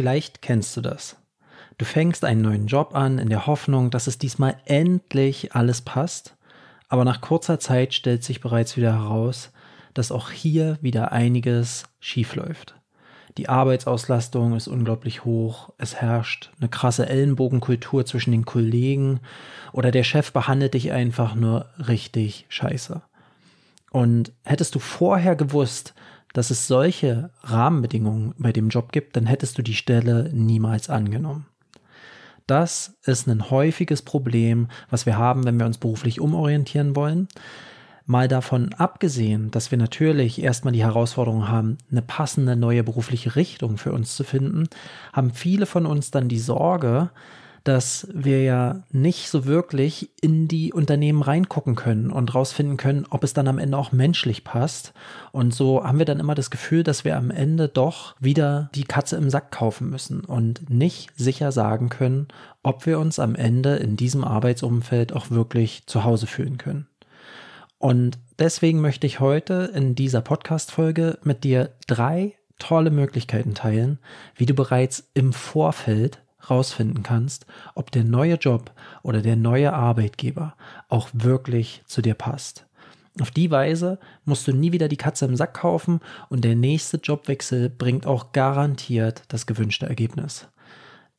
Vielleicht kennst du das. Du fängst einen neuen Job an in der Hoffnung, dass es diesmal endlich alles passt, aber nach kurzer Zeit stellt sich bereits wieder heraus, dass auch hier wieder einiges schiefläuft. Die Arbeitsauslastung ist unglaublich hoch, es herrscht eine krasse Ellenbogenkultur zwischen den Kollegen oder der Chef behandelt dich einfach nur richtig scheiße. Und hättest du vorher gewusst, dass es solche Rahmenbedingungen bei dem Job gibt, dann hättest du die Stelle niemals angenommen. Das ist ein häufiges Problem, was wir haben, wenn wir uns beruflich umorientieren wollen. Mal davon abgesehen, dass wir natürlich erstmal die Herausforderung haben, eine passende neue berufliche Richtung für uns zu finden, haben viele von uns dann die Sorge, dass wir ja nicht so wirklich in die Unternehmen reingucken können und rausfinden können, ob es dann am Ende auch menschlich passt. Und so haben wir dann immer das Gefühl, dass wir am Ende doch wieder die Katze im Sack kaufen müssen und nicht sicher sagen können, ob wir uns am Ende in diesem Arbeitsumfeld auch wirklich zu Hause fühlen können. Und deswegen möchte ich heute in dieser Podcast-Folge mit dir drei tolle Möglichkeiten teilen, wie du bereits im Vorfeld rausfinden kannst, ob der neue Job oder der neue Arbeitgeber auch wirklich zu dir passt. Auf die Weise musst du nie wieder die Katze im Sack kaufen und der nächste Jobwechsel bringt auch garantiert das gewünschte Ergebnis.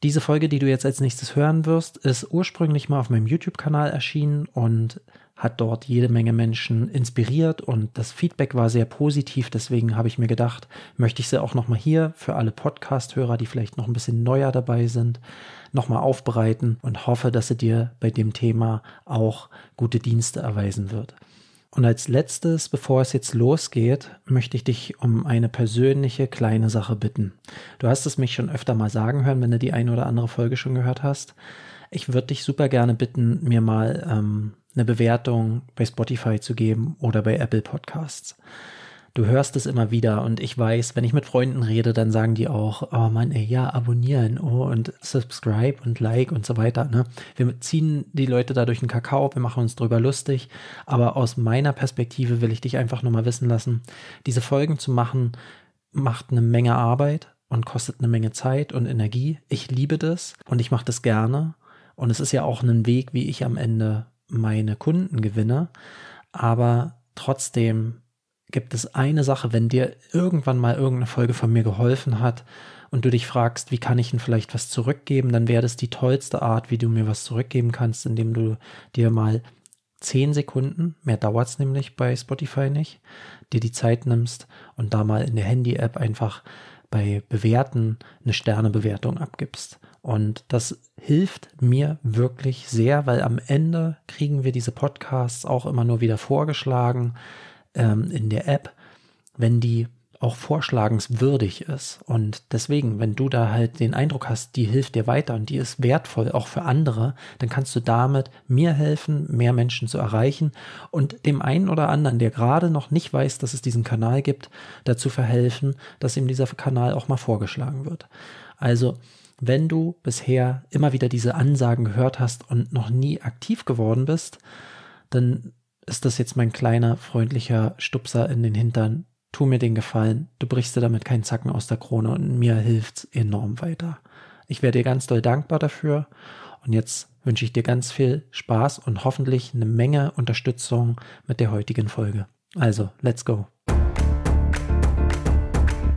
Diese Folge, die du jetzt als nächstes hören wirst, ist ursprünglich mal auf meinem YouTube-Kanal erschienen und hat dort jede Menge Menschen inspiriert und das Feedback war sehr positiv. Deswegen habe ich mir gedacht, möchte ich sie auch nochmal hier für alle Podcast-Hörer, die vielleicht noch ein bisschen neuer dabei sind, nochmal aufbereiten und hoffe, dass sie dir bei dem Thema auch gute Dienste erweisen wird. Und als letztes, bevor es jetzt losgeht, möchte ich dich um eine persönliche kleine Sache bitten. Du hast es mich schon öfter mal sagen hören, wenn du die eine oder andere Folge schon gehört hast. Ich würde dich super gerne bitten, mir mal ähm, eine Bewertung bei Spotify zu geben oder bei Apple Podcasts. Du hörst es immer wieder und ich weiß, wenn ich mit Freunden rede, dann sagen die auch, oh Mann, ey, ja, abonnieren, oh, und subscribe und like und so weiter. Ne? Wir ziehen die Leute da durch den Kakao, wir machen uns drüber lustig, aber aus meiner Perspektive will ich dich einfach nur mal wissen lassen, diese Folgen zu machen, macht eine Menge Arbeit und kostet eine Menge Zeit und Energie. Ich liebe das und ich mache das gerne. Und es ist ja auch ein Weg, wie ich am Ende meine Kunden gewinne. Aber trotzdem gibt es eine Sache, wenn dir irgendwann mal irgendeine Folge von mir geholfen hat und du dich fragst, wie kann ich denn vielleicht was zurückgeben, dann wäre das die tollste Art, wie du mir was zurückgeben kannst, indem du dir mal zehn Sekunden, mehr dauert es nämlich bei Spotify nicht, dir die Zeit nimmst und da mal in der Handy-App einfach bei Bewerten eine Sternebewertung abgibst. Und das hilft mir wirklich sehr, weil am Ende kriegen wir diese Podcasts auch immer nur wieder vorgeschlagen ähm, in der App, wenn die auch vorschlagenswürdig ist. Und deswegen, wenn du da halt den Eindruck hast, die hilft dir weiter und die ist wertvoll auch für andere, dann kannst du damit mir helfen, mehr Menschen zu erreichen und dem einen oder anderen, der gerade noch nicht weiß, dass es diesen Kanal gibt, dazu verhelfen, dass ihm dieser Kanal auch mal vorgeschlagen wird. Also, wenn du bisher immer wieder diese Ansagen gehört hast und noch nie aktiv geworden bist, dann ist das jetzt mein kleiner freundlicher Stupser in den Hintern. Tu mir den Gefallen, du brichst dir damit keinen Zacken aus der Krone und mir hilft's enorm weiter. Ich wäre dir ganz doll dankbar dafür und jetzt wünsche ich dir ganz viel Spaß und hoffentlich eine Menge Unterstützung mit der heutigen Folge. Also, let's go.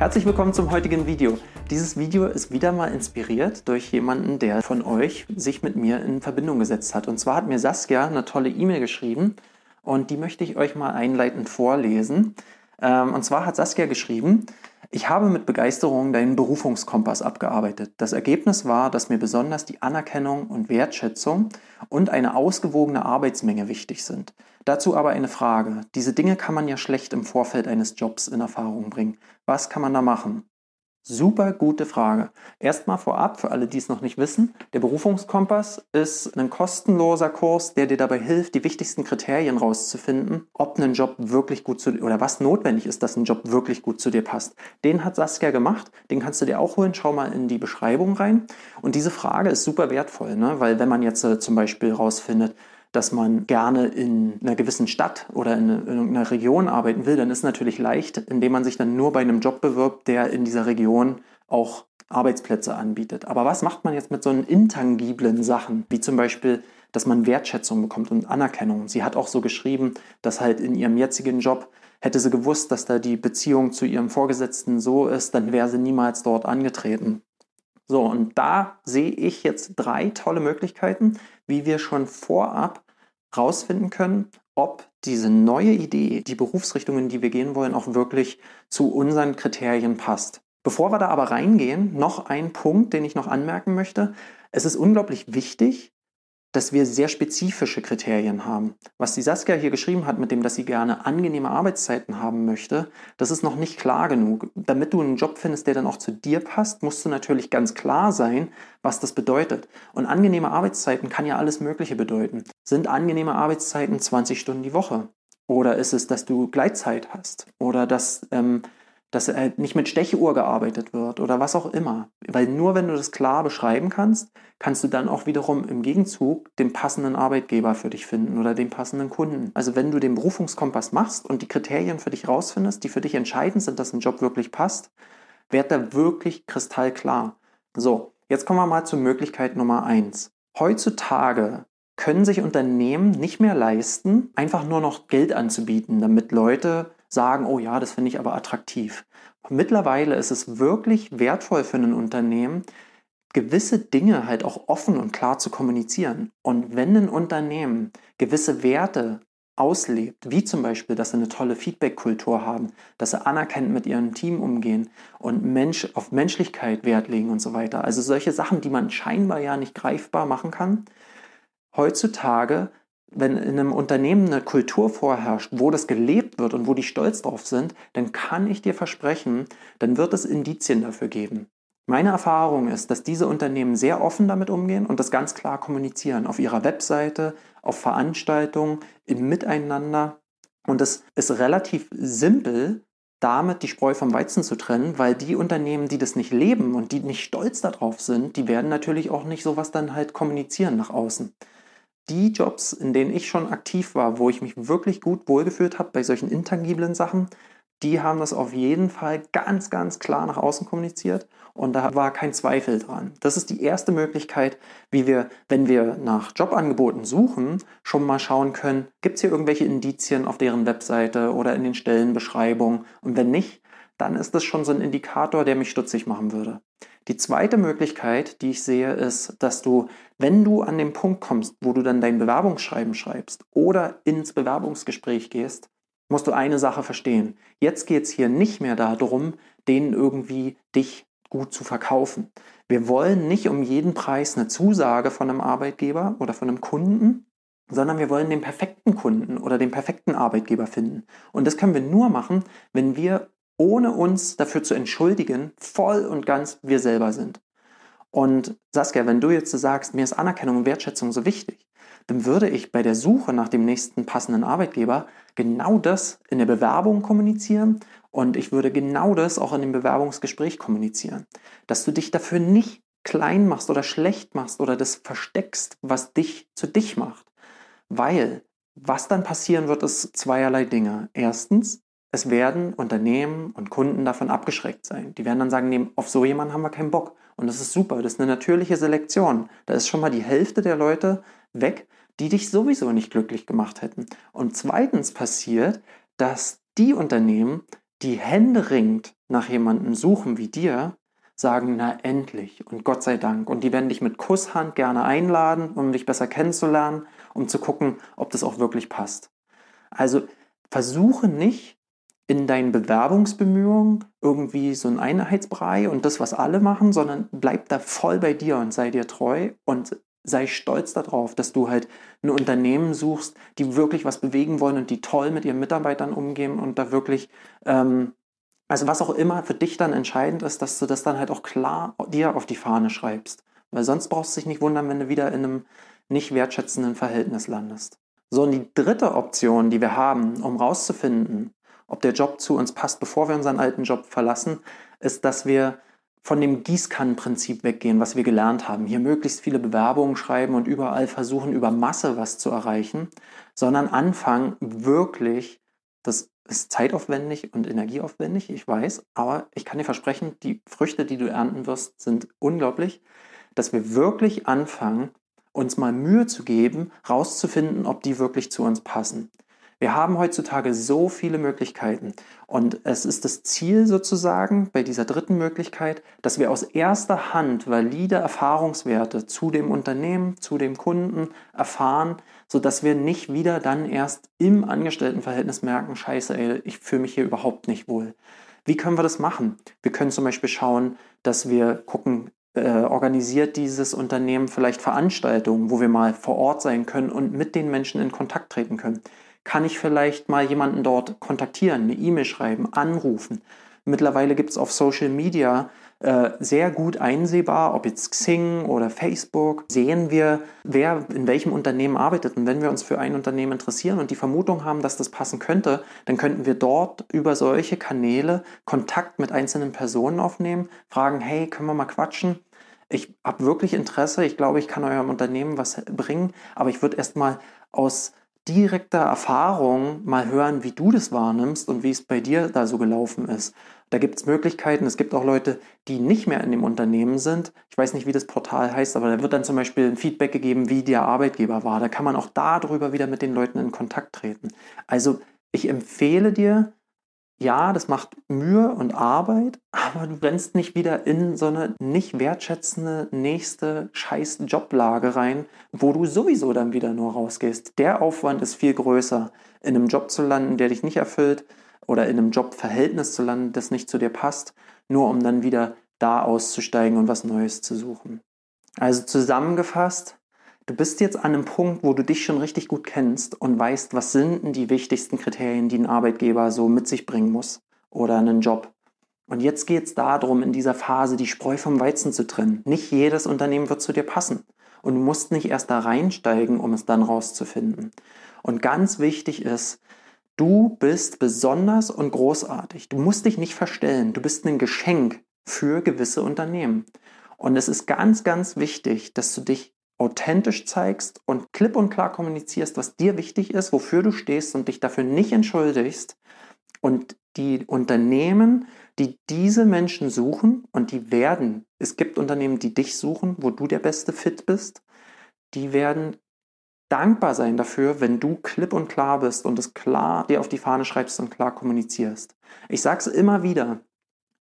Herzlich willkommen zum heutigen Video. Dieses Video ist wieder mal inspiriert durch jemanden, der von euch sich mit mir in Verbindung gesetzt hat. Und zwar hat mir Saskia eine tolle E-Mail geschrieben und die möchte ich euch mal einleitend vorlesen. Ähm, und zwar hat Saskia geschrieben, ich habe mit Begeisterung deinen Berufungskompass abgearbeitet. Das Ergebnis war, dass mir besonders die Anerkennung und Wertschätzung und eine ausgewogene Arbeitsmenge wichtig sind. Dazu aber eine Frage. Diese Dinge kann man ja schlecht im Vorfeld eines Jobs in Erfahrung bringen. Was kann man da machen? Super gute Frage. Erstmal vorab, für alle, die es noch nicht wissen, der Berufungskompass ist ein kostenloser Kurs, der dir dabei hilft, die wichtigsten Kriterien rauszufinden, ob ein Job wirklich gut zu dir oder was notwendig ist, dass ein Job wirklich gut zu dir passt. Den hat Saskia gemacht, den kannst du dir auch holen. Schau mal in die Beschreibung rein. Und diese Frage ist super wertvoll, ne? weil wenn man jetzt äh, zum Beispiel rausfindet, dass man gerne in einer gewissen Stadt oder in, einer Region arbeiten will, dann ist natürlich leicht, indem man sich dann nur bei einem Job bewirbt, der in dieser Region auch Arbeitsplätze anbietet. Aber was macht man jetzt mit so intangiblen Sachen, wie zum Beispiel, dass man Wertschätzung bekommt und Anerkennung? Sie hat auch so geschrieben, dass halt in ihrem jetzigen Job hätte sie gewusst, dass da die Beziehung zu ihrem Vorgesetzten so ist, dann wäre sie niemals dort angetreten. So, und da sehe ich jetzt drei tolle Möglichkeiten, wie wir schon vorab rausfinden können, ob diese neue Idee, die Berufsrichtungen, die wir gehen wollen, auch wirklich zu unseren Kriterien passt. Bevor wir da aber reingehen, noch ein Punkt, den ich noch anmerken möchte. Es ist unglaublich wichtig, dass wir sehr spezifische Kriterien haben. Was die Saskia hier geschrieben hat, mit dem, dass sie gerne angenehme Arbeitszeiten haben möchte, das ist noch nicht klar genug. Damit du einen Job findest, der dann auch zu dir passt, musst du natürlich ganz klar sein, was das bedeutet. Und angenehme Arbeitszeiten kann ja alles Mögliche bedeuten. Sind angenehme Arbeitszeiten 20 Stunden die Woche? Oder ist es, dass du Gleitzeit hast? Oder dass ähm, dass äh, nicht mit Stechuhr gearbeitet wird oder was auch immer. Weil nur wenn du das klar beschreiben kannst, kannst du dann auch wiederum im Gegenzug den passenden Arbeitgeber für dich finden oder den passenden Kunden. Also wenn du den Berufungskompass machst und die Kriterien für dich rausfindest, die für dich entscheidend sind, dass ein Job wirklich passt, wird da wirklich kristallklar. So, jetzt kommen wir mal zur Möglichkeit Nummer eins. Heutzutage können sich Unternehmen nicht mehr leisten, einfach nur noch Geld anzubieten, damit Leute sagen, oh ja, das finde ich aber attraktiv. Mittlerweile ist es wirklich wertvoll für ein Unternehmen, gewisse Dinge halt auch offen und klar zu kommunizieren. Und wenn ein Unternehmen gewisse Werte auslebt, wie zum Beispiel, dass sie eine tolle Feedback-Kultur haben, dass sie anerkennend mit ihrem Team umgehen und Mensch, auf Menschlichkeit Wert legen und so weiter. Also solche Sachen, die man scheinbar ja nicht greifbar machen kann. Heutzutage wenn in einem Unternehmen eine Kultur vorherrscht, wo das gelebt wird und wo die stolz drauf sind, dann kann ich dir versprechen, dann wird es Indizien dafür geben. Meine Erfahrung ist, dass diese Unternehmen sehr offen damit umgehen und das ganz klar kommunizieren. Auf ihrer Webseite, auf Veranstaltungen, im Miteinander. Und es ist relativ simpel, damit die Spreu vom Weizen zu trennen, weil die Unternehmen, die das nicht leben und die nicht stolz darauf sind, die werden natürlich auch nicht sowas dann halt kommunizieren nach außen die Jobs, in denen ich schon aktiv war, wo ich mich wirklich gut wohlgefühlt habe bei solchen intangiblen Sachen, die haben das auf jeden Fall ganz, ganz klar nach außen kommuniziert und da war kein Zweifel dran. Das ist die erste Möglichkeit, wie wir, wenn wir nach Jobangeboten suchen, schon mal schauen können, gibt es hier irgendwelche Indizien auf deren Webseite oder in den Stellenbeschreibungen und wenn nicht, dann ist das schon so ein Indikator, der mich stutzig machen würde. Die zweite Möglichkeit, die ich sehe, ist, dass du, wenn du an den Punkt kommst, wo du dann dein Bewerbungsschreiben schreibst oder ins Bewerbungsgespräch gehst, musst du eine Sache verstehen. Jetzt geht es hier nicht mehr darum, denen irgendwie dich gut zu verkaufen. Wir wollen nicht um jeden Preis eine Zusage von einem Arbeitgeber oder von einem Kunden, sondern wir wollen den perfekten Kunden oder den perfekten Arbeitgeber finden. Und das können wir nur machen, wenn wir ohne uns dafür zu entschuldigen, voll und ganz wir selber sind. Und Saskia, wenn du jetzt sagst, mir ist Anerkennung und Wertschätzung so wichtig, dann würde ich bei der Suche nach dem nächsten passenden Arbeitgeber genau das in der Bewerbung kommunizieren und ich würde genau das auch in dem Bewerbungsgespräch kommunizieren. Dass du dich dafür nicht klein machst oder schlecht machst oder das versteckst, was dich zu dich macht. Weil was dann passieren wird, ist zweierlei Dinge. Erstens, es werden Unternehmen und Kunden davon abgeschreckt sein. Die werden dann sagen, nee, auf so jemanden haben wir keinen Bock. Und das ist super, das ist eine natürliche Selektion. Da ist schon mal die Hälfte der Leute weg, die dich sowieso nicht glücklich gemacht hätten. Und zweitens passiert, dass die Unternehmen, die händeringend nach jemandem suchen wie dir, sagen, na endlich und Gott sei Dank. Und die werden dich mit Kusshand gerne einladen, um dich besser kennenzulernen, um zu gucken, ob das auch wirklich passt. Also versuche nicht, in deinen Bewerbungsbemühungen irgendwie so ein Einheitsbrei und das, was alle machen, sondern bleib da voll bei dir und sei dir treu und sei stolz darauf, dass du halt ein Unternehmen suchst, die wirklich was bewegen wollen und die toll mit ihren Mitarbeitern umgehen und da wirklich ähm, Also was auch immer für dich dann entscheidend ist, dass du das dann halt auch klar dir auf die Fahne schreibst. Weil sonst brauchst du dich nicht wundern, wenn du wieder in einem nicht wertschätzenden Verhältnis landest. So, und die dritte Option, die wir haben, um rauszufinden, ob der Job zu uns passt, bevor wir unseren alten Job verlassen, ist, dass wir von dem Gießkannenprinzip weggehen, was wir gelernt haben. Hier möglichst viele Bewerbungen schreiben und überall versuchen, über Masse was zu erreichen, sondern anfangen, wirklich, das ist zeitaufwendig und energieaufwendig, ich weiß, aber ich kann dir versprechen, die Früchte, die du ernten wirst, sind unglaublich, dass wir wirklich anfangen, uns mal Mühe zu geben, rauszufinden, ob die wirklich zu uns passen. Wir haben heutzutage so viele Möglichkeiten und es ist das Ziel sozusagen bei dieser dritten Möglichkeit, dass wir aus erster Hand valide Erfahrungswerte zu dem Unternehmen, zu dem Kunden erfahren, sodass wir nicht wieder dann erst im Angestelltenverhältnis merken, scheiße, ey, ich fühle mich hier überhaupt nicht wohl. Wie können wir das machen? Wir können zum Beispiel schauen, dass wir gucken, äh, organisiert dieses Unternehmen vielleicht Veranstaltungen, wo wir mal vor Ort sein können und mit den Menschen in Kontakt treten können kann ich vielleicht mal jemanden dort kontaktieren, eine E-Mail schreiben, anrufen. Mittlerweile gibt es auf Social Media äh, sehr gut einsehbar, ob jetzt Xing oder Facebook, sehen wir, wer in welchem Unternehmen arbeitet. Und wenn wir uns für ein Unternehmen interessieren und die Vermutung haben, dass das passen könnte, dann könnten wir dort über solche Kanäle Kontakt mit einzelnen Personen aufnehmen, fragen, hey, können wir mal quatschen? Ich habe wirklich Interesse, ich glaube, ich kann eurem Unternehmen was bringen, aber ich würde erstmal aus direkter Erfahrung mal hören, wie du das wahrnimmst und wie es bei dir da so gelaufen ist. Da gibt es Möglichkeiten. Es gibt auch Leute, die nicht mehr in dem Unternehmen sind. Ich weiß nicht, wie das Portal heißt, aber da wird dann zum Beispiel ein Feedback gegeben, wie der Arbeitgeber war. Da kann man auch darüber wieder mit den Leuten in Kontakt treten. Also ich empfehle dir, ja, das macht Mühe und Arbeit, aber du rennst nicht wieder in so eine nicht wertschätzende nächste scheiß Joblage rein, wo du sowieso dann wieder nur rausgehst. Der Aufwand ist viel größer, in einem Job zu landen, der dich nicht erfüllt oder in einem Jobverhältnis zu landen, das nicht zu dir passt, nur um dann wieder da auszusteigen und was Neues zu suchen. Also zusammengefasst, Du bist jetzt an einem Punkt, wo du dich schon richtig gut kennst und weißt, was sind denn die wichtigsten Kriterien, die ein Arbeitgeber so mit sich bringen muss oder einen Job. Und jetzt geht es darum, in dieser Phase die Spreu vom Weizen zu trennen. Nicht jedes Unternehmen wird zu dir passen. Und du musst nicht erst da reinsteigen, um es dann rauszufinden. Und ganz wichtig ist, du bist besonders und großartig. Du musst dich nicht verstellen. Du bist ein Geschenk für gewisse Unternehmen. Und es ist ganz, ganz wichtig, dass du dich authentisch zeigst und klipp und klar kommunizierst, was dir wichtig ist, wofür du stehst und dich dafür nicht entschuldigst. Und die Unternehmen, die diese Menschen suchen und die werden, es gibt Unternehmen, die dich suchen, wo du der beste Fit bist, die werden dankbar sein dafür, wenn du klipp und klar bist und es klar dir auf die Fahne schreibst und klar kommunizierst. Ich sage es immer wieder,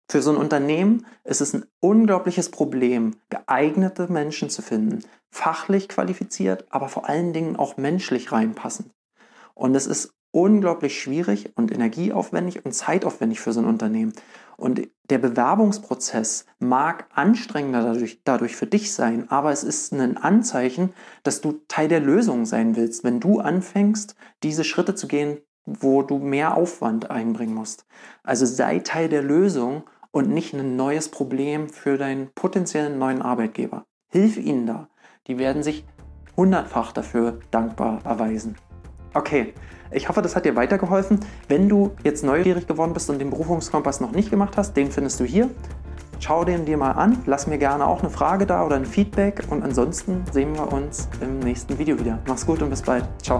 für so ein Unternehmen ist es ein unglaubliches Problem, geeignete Menschen zu finden, fachlich qualifiziert, aber vor allen Dingen auch menschlich reinpassen. Und es ist unglaublich schwierig und energieaufwendig und zeitaufwendig für so ein Unternehmen. Und der Bewerbungsprozess mag anstrengender dadurch, dadurch für dich sein, aber es ist ein Anzeichen, dass du Teil der Lösung sein willst, wenn du anfängst, diese Schritte zu gehen, wo du mehr Aufwand einbringen musst. Also sei Teil der Lösung und nicht ein neues Problem für deinen potenziellen neuen Arbeitgeber. Hilf ihnen da. Die werden sich hundertfach dafür dankbar erweisen. Okay, ich hoffe, das hat dir weitergeholfen. Wenn du jetzt neugierig geworden bist und den Berufungskompass noch nicht gemacht hast, den findest du hier. Schau den dir mal an, lass mir gerne auch eine Frage da oder ein Feedback und ansonsten sehen wir uns im nächsten Video wieder. Mach's gut und bis bald. Ciao.